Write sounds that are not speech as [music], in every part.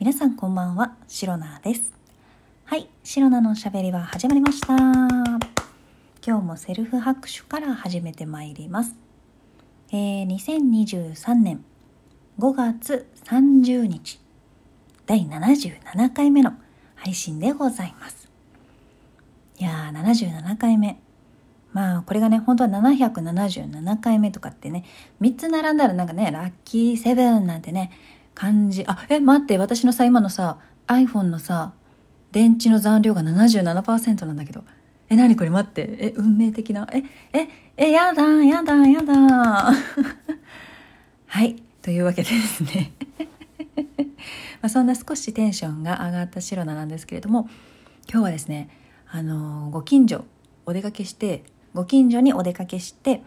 皆さんこんばんは、シロナです。はい、シロナのおしゃべりは始まりました。今日もセルフ拍手から始めてまいります。えー、2023年5月30日、第77回目の配信でございます。いやー、77回目。まあ、これがね、本当は777回目とかってね、3つ並んだらなんかね、ラッキーセブンなんてね、感じ。あ、え、待って、私のさ、今のさ、iPhone のさ、電池の残量が77%なんだけど。え、なにこれ待って。え、運命的な。え、え、え、やだ、やだ、やだ。[laughs] はい。というわけでですね。[laughs] まあそんな少しテンションが上がったシロナなんですけれども、今日はですね、あのー、ご近所お出かけして、ご近所にお出かけして、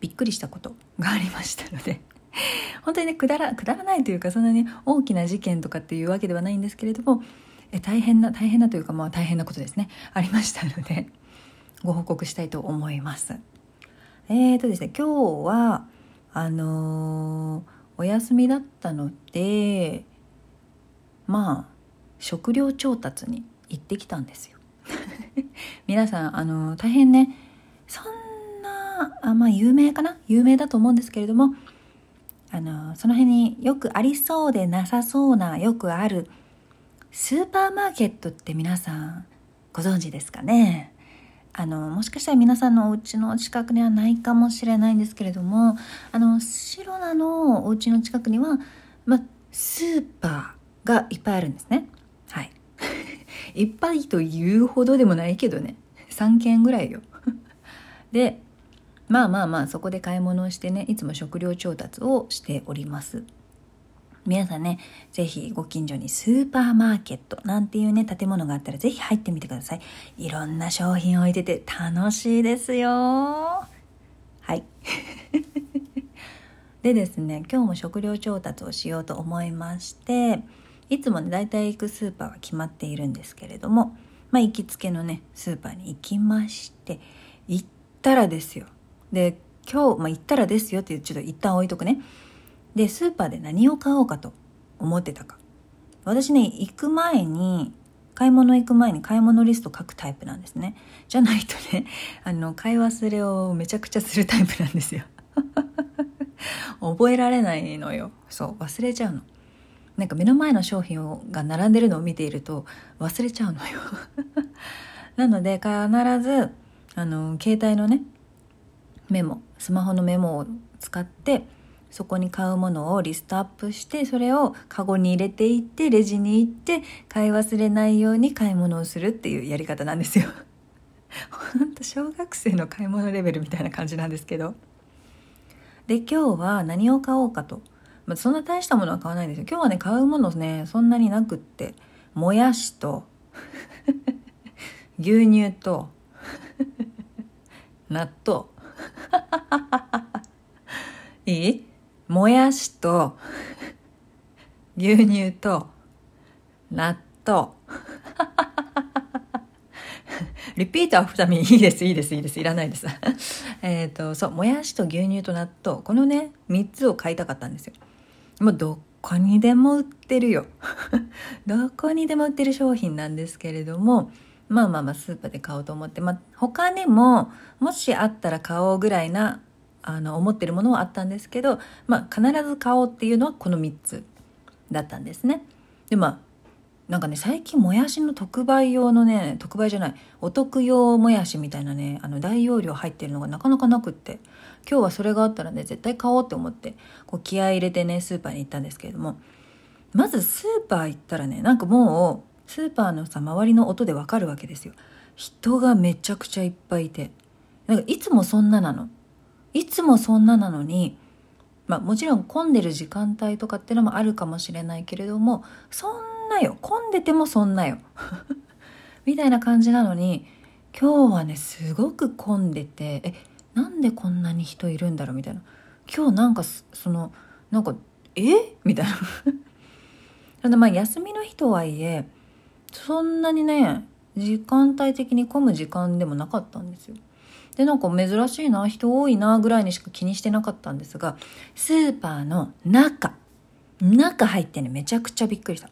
びっくりしたことがありましたので [laughs] 本当にねくだらくだらないというかそんなに大きな事件とかっていうわけではないんですけれどもえ大変な大変なというかまあ大変なことですねありましたので [laughs] ご報告したいと思います。えーとですね今日はあのー、お休みだったのでまあ食料調達に行ってきたんですよ。[laughs] 皆さんあのー、大変ねそんなあまあ有名かな？有名だと思うんですけれどもあのその辺によくありそうでなさそうなよくあるスーパーマーケットって皆さんご存知ですかね？あのもしかしたら皆さんのお家の近くにはないかもしれないんですけれどもあの白菜のお家の近くには、ま、スーパーがいっぱいあるんですね。はい。[laughs] いっぱいというほどでもないけどね。3軒ぐらいよ。[laughs] でまあまあまあそこで買い物をしてねいつも食料調達をしております。皆さんね是非ご近所にスーパーマーケットなんていうね建物があったら是非入ってみてください。いろんな商品置いてて楽しいですよ。はい。[laughs] でですね今日も食料調達をしようと思いましていつもね大体行くスーパーは決まっているんですけれどもまあ行きつけのねスーパーに行きまして行ったらですよ。で今日、まあ、行ったらですよってちょっと一旦置いとくね。でスーパーで何を買おうかと思ってたか。私ね行く前に買い物行く前に買い物リスト書くタイプなんですね。じゃないとね [laughs] あの買い忘れをめちゃくちゃするタイプなんですよ。[laughs] 覚えられないのよ。そう忘れちゃうの。なんか目の前の商品をが並んでるのを見ていると忘れちゃうのよ。[laughs] なので必ずあの携帯のねメモスマホのメモを使ってそこに買うものをリストアップしてそれをカゴに入れていってレジに行って買い忘れないように買い物をするっていうやり方なんですよ。[laughs] ほんと小学生の買い物レベルみたいな感じなんですけど。で今日は何を買おうかと。まあ、そんな大したものは買わないですよ。今日はね買うものねそんなになくってもやしと [laughs] 牛乳と [laughs] 納豆 [laughs] いい？もやしと [laughs] 牛乳と納豆。[laughs] リピートアフタミンいいです。いいです。いいです。いらないです。えっとそうもやしと牛乳と納豆。このね3つを買いたかったんですよ。もうどこにでも売ってるよ。どこにでも売ってる商品なんですけれどもまあまあまあスーパーで買おうと思って、まあ他にももしあったら買おうぐらいなあの思ってるものはあったんですけど、まあ必ず買おうっていうのはこの3つだったんですね。でまあなんかね最近もやしの特売用のね特売じゃないお得用もやしみたいなねあの大容量入ってるのがなかなかなくって今日はそれがあったらね絶対買おうって思ってこう気合入れてねスーパーに行ったんですけれどもまずスーパー行ったらねなんかもうスーパーのさ周りの音でわかるわけですよ。人がめちゃくちゃいっぱいいて。なんかいつもそんななの。いつもそんななのにまあもちろん混んでる時間帯とかっていうのもあるかもしれないけれどもそんなよ。混んでてもそんなよ。[laughs] みたいな感じなのに今日はねすごく混んでてえなんでこんなに人いるんだろうみたいな。今日なんかそのなんかえ？みたいな。[laughs] ただまあ休みの日とはいえそんなにね時間帯的に混む時間でもなかったんですよ。でなんか珍しいな人多いなぐらいにしか気にしてなかったんですがスーパーの中中入ってねめちゃくちゃびっくりした。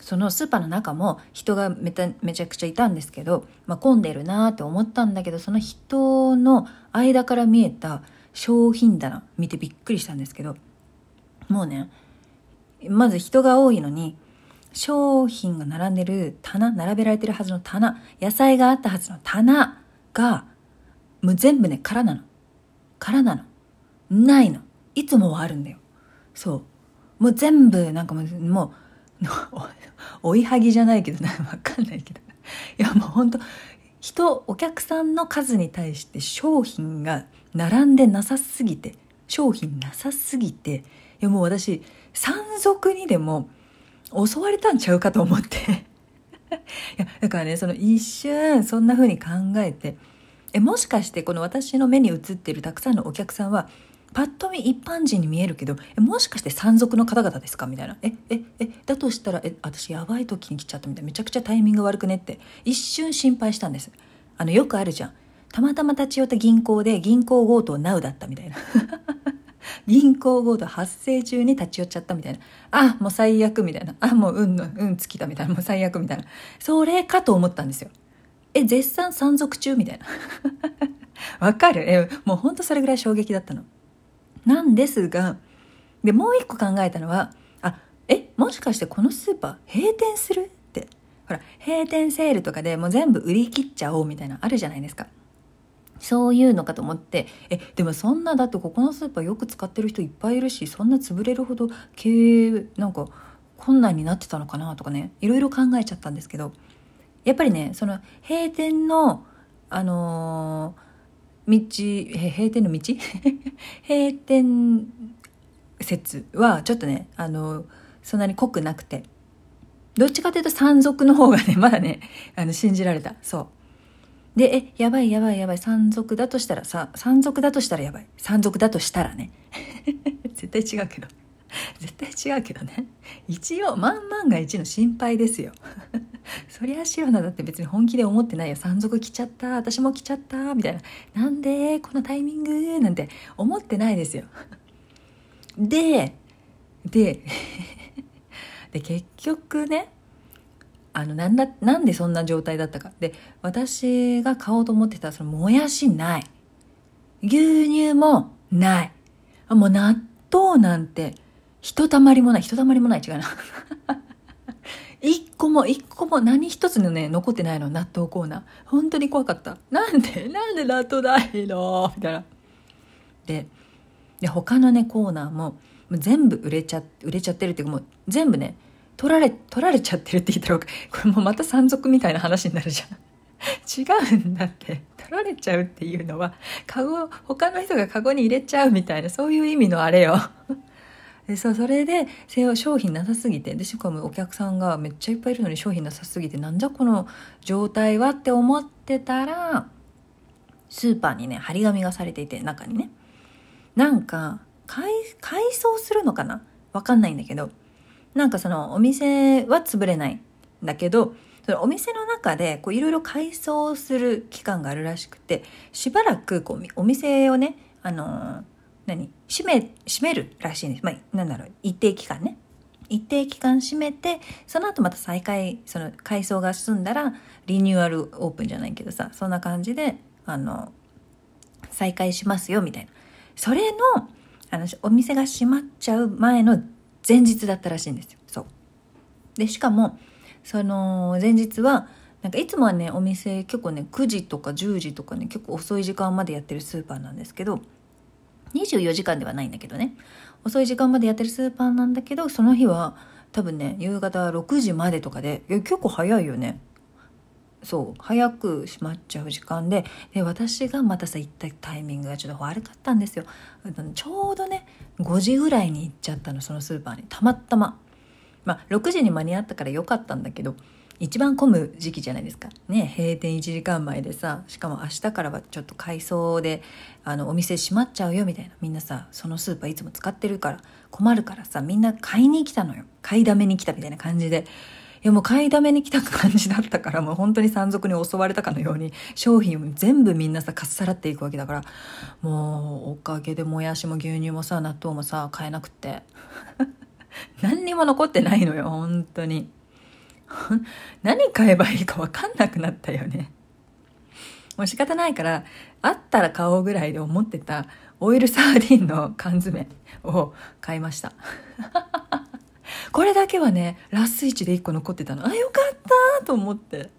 そのスーパーの中も人がめためちゃくちゃいたんですけど、まあ、混んでるなーって思ったんだけどその人の間から見えた商品棚見てびっくりしたんですけどもうねまず人が多いのに商品が並んでる棚並べられてるはずの棚野菜があったはずの棚がもう全部ね空なの。空なの。ないの。いつもはあるんだよ。そう。もう全部なんかもうもう [laughs] 追いはぎじゃないけどな [laughs] わかんないけど。いやもうほんと人お客さんの数に対して商品が並んでなさすぎて商品なさすぎていやもう私山賊にでも襲われたんちゃうかと思って。[laughs] いやだからねその一瞬そんな風に考えてえもしかしてこの私の目に映ってるたくさんのお客さんはパッと見一般人に見えるけどえもしかして山賊の方々ですか？みたいな。えええだとしたらえ私やばい時に来ちゃったみたいな。めちゃくちゃタイミング悪くねって。一瞬心配したんです。あのよくあるじゃん。たまたま立ち寄った銀行で銀行強盗ナウだったみたいな。銀行強盗発生中に立ち寄っちゃったみたいな。あもう最悪みたいな。あもう運の運尽きたみたいな。もう最悪みたいな。それかと思ったんですよ。え絶賛山賊中みたいな。[laughs] わかる？えもうほんとそれぐらい衝撃だったの。なんですが、で、もう一個考えたのは、あ、え、もしかしてこのスーパー閉店する？って。ほら、閉店セールとかでもう全部売り切っちゃおうみたいなあるじゃないですか。そういうのかと思って、え、でもそんな、だってここのスーパーよく使ってる人いっぱいいるし、そんな潰れるほど経営、なんか困難になってたのかなとかね、いろいろ考えちゃったんですけど、やっぱりね、その閉店の、あのー道閉店の道？[laughs] 閉店説はちょっとねあのそんなに濃くなくてどっちかというと山賊の方がねまだねあの信じられた。そう。でえやばいやばいやばい山賊だとしたらさ山賊だとしたらやばい。山賊だとしたらね。[laughs] 絶対違うけど。[laughs] 絶対違うけどね。一応万万が一の心配ですよ。[laughs] そりゃシロナだって別に本気で思ってないよ。山賊来ちゃった。私も来ちゃった。みたいな。なんで？このタイミング？なんて思ってないですよ。ででで結局ねあのなんだなんでそんな状態だったかで私が買おうと思ってたそのもやしない牛乳もないもう納豆なんてひとたまりもない、ひとたまりもない、違うな。[laughs] 一個も、一個も何一つのね、残ってないの、納豆コーナー。本当に怖かった。なんで、なんで納豆ないの？みたいな。で、で、他のね、コーナーも、全部売れちゃ、売れちゃってるっていうか、もう全部ね、取られ、取られちゃってるって言ったら、これもうまた山賊みたいな話になるじゃん。[laughs] 違うんだって。取られちゃうっていうのは、カゴ、他の人がカゴに入れちゃうみたいな、そういう意味のあれよ。[laughs] でさそれで商品なさすぎてでしかもお客さんがめっちゃいっぱいいるのに商品なさすぎてなんじゃこの状態はって思ってたらスーパーにね張り紙がされていて中にねなんか改改装するのかな？わかんないんだけどなんかそのお店は潰れないんだけどそのお店の中でいろいろ改装する期間があるらしくてしばらくこうお店をねあのー何？閉め、閉めるらしいんです。まあ、なんだろう、一定期間ね。一定期間閉めて、その後また再開、その改装が済んだら、リニューアルオープンじゃないけどさ、そんな感じで、あの、再開しますよ、みたいな。それの、あの、お店が閉まっちゃう前の前日だったらしいんですよ。そう。で、しかも、その前日は、なんかいつもはね、お店結構ね、9時とか10時とかね、結構遅い時間までやってるスーパーなんですけど、24時間ではないんだけどね遅い時間までやってるスーパーなんだけどその日は多分ね夕方6時までとかで結構早いよねそう早く閉まっちゃう時間でで私がまたさ行ったタイミングがちょっと悪かったんですよちょうどね5時ぐらいに行っちゃったのそのスーパーにたまたままあ6時に間に合ったからよかったんだけど一番混む時期じゃないですか。ね、閉店1時間前でさ、しかも明日からはちょっと改装で、あの、お店閉まっちゃうよみたいな。みんなさ、そのスーパーいつも使ってるから困るからさ、みんな買いに来たのよ。買いだめに来たみたいな感じで。いやもう買いだめに来た感じだったからもう本当に山賊に襲われたかのように商品を全部みんなさかっさらっていくわけだからもうおかげでもやしも牛乳もさ納豆もさ買えなくって。[laughs] 何にも残ってないのよ本当に。[laughs] 何買えばいいか分かんなくなったよね。もう仕方ないからあったら買おうぐらいで思ってたオイルサーディンの缶詰を買いました。これだけはねラスイチで1個残ってたの。あよかったと思って。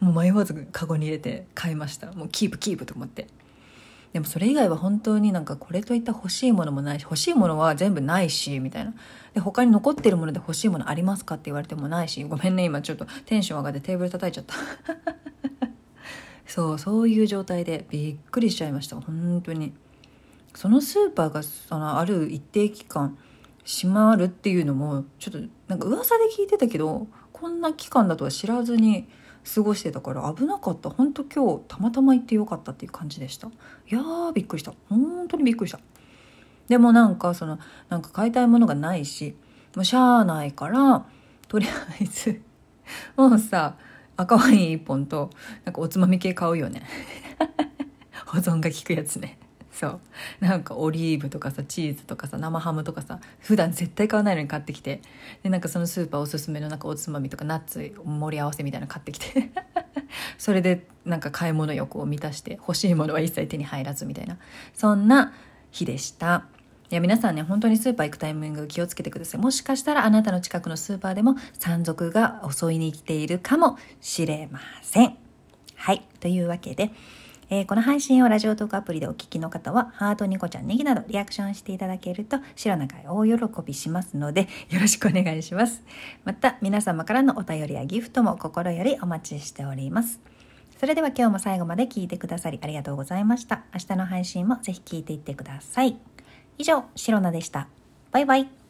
もう迷わずカゴに入れて買いました。もうキープキープと思って。でもそれ以外は本当になんかこれといった欲しいものもないし欲しいものは全部ないしみたいな。で他に残ってるもので欲しいものありますかって言われてもないしごめんね今ちょっとテンション上がってテーブル叩いちゃった。[laughs] そうそういう状態でびっくりしちゃいました。本当に。そのスーパーがそのある一定期間閉まるっていうのもちょっとなんか噂で聞いてたけどこんな期間だとは知らずに過ごしてたから危なかった。本当今日たまたま行ってよかったっていう感じでした。いやーびっくりした。本当にびっくりした。でもなんかそのなんか買いたいものがないしもうしゃあないからとりあえずもうさ赤ワイン1本となんかおつまみ系買うよね。[laughs] 保存が効くやつね。そう。なんかオリーブとかさチーズとかさ生ハムとかさ普段絶対買わないのに買ってきて。でなんかそのスーパーおすすめのなんかおつまみとかナッツ盛り合わせみたいなの買ってきて。[laughs] それでなんか買い物欲を満たして欲しいものは一切手に入らずみたいな。そんな日でした。いや皆さんね本当にスーパー行くタイミング気をつけてください。もしかしたらあなたの近くのスーパーでも山賊が襲いに来ているかもしれません。はい。というわけでえー、この配信をラジオトークアプリでお聞きの方は、ハート、ニコちゃん、ネギなどリアクションしていただけると、白中へ大喜びしますので、[laughs] よろしくお願いします。また、皆様からのお便りやギフトも心よりお待ちしております。それでは今日も最後まで聞いてくださりありがとうございました。明日の配信もぜひ聞いていってください。以上、シロナでした。バイバイ。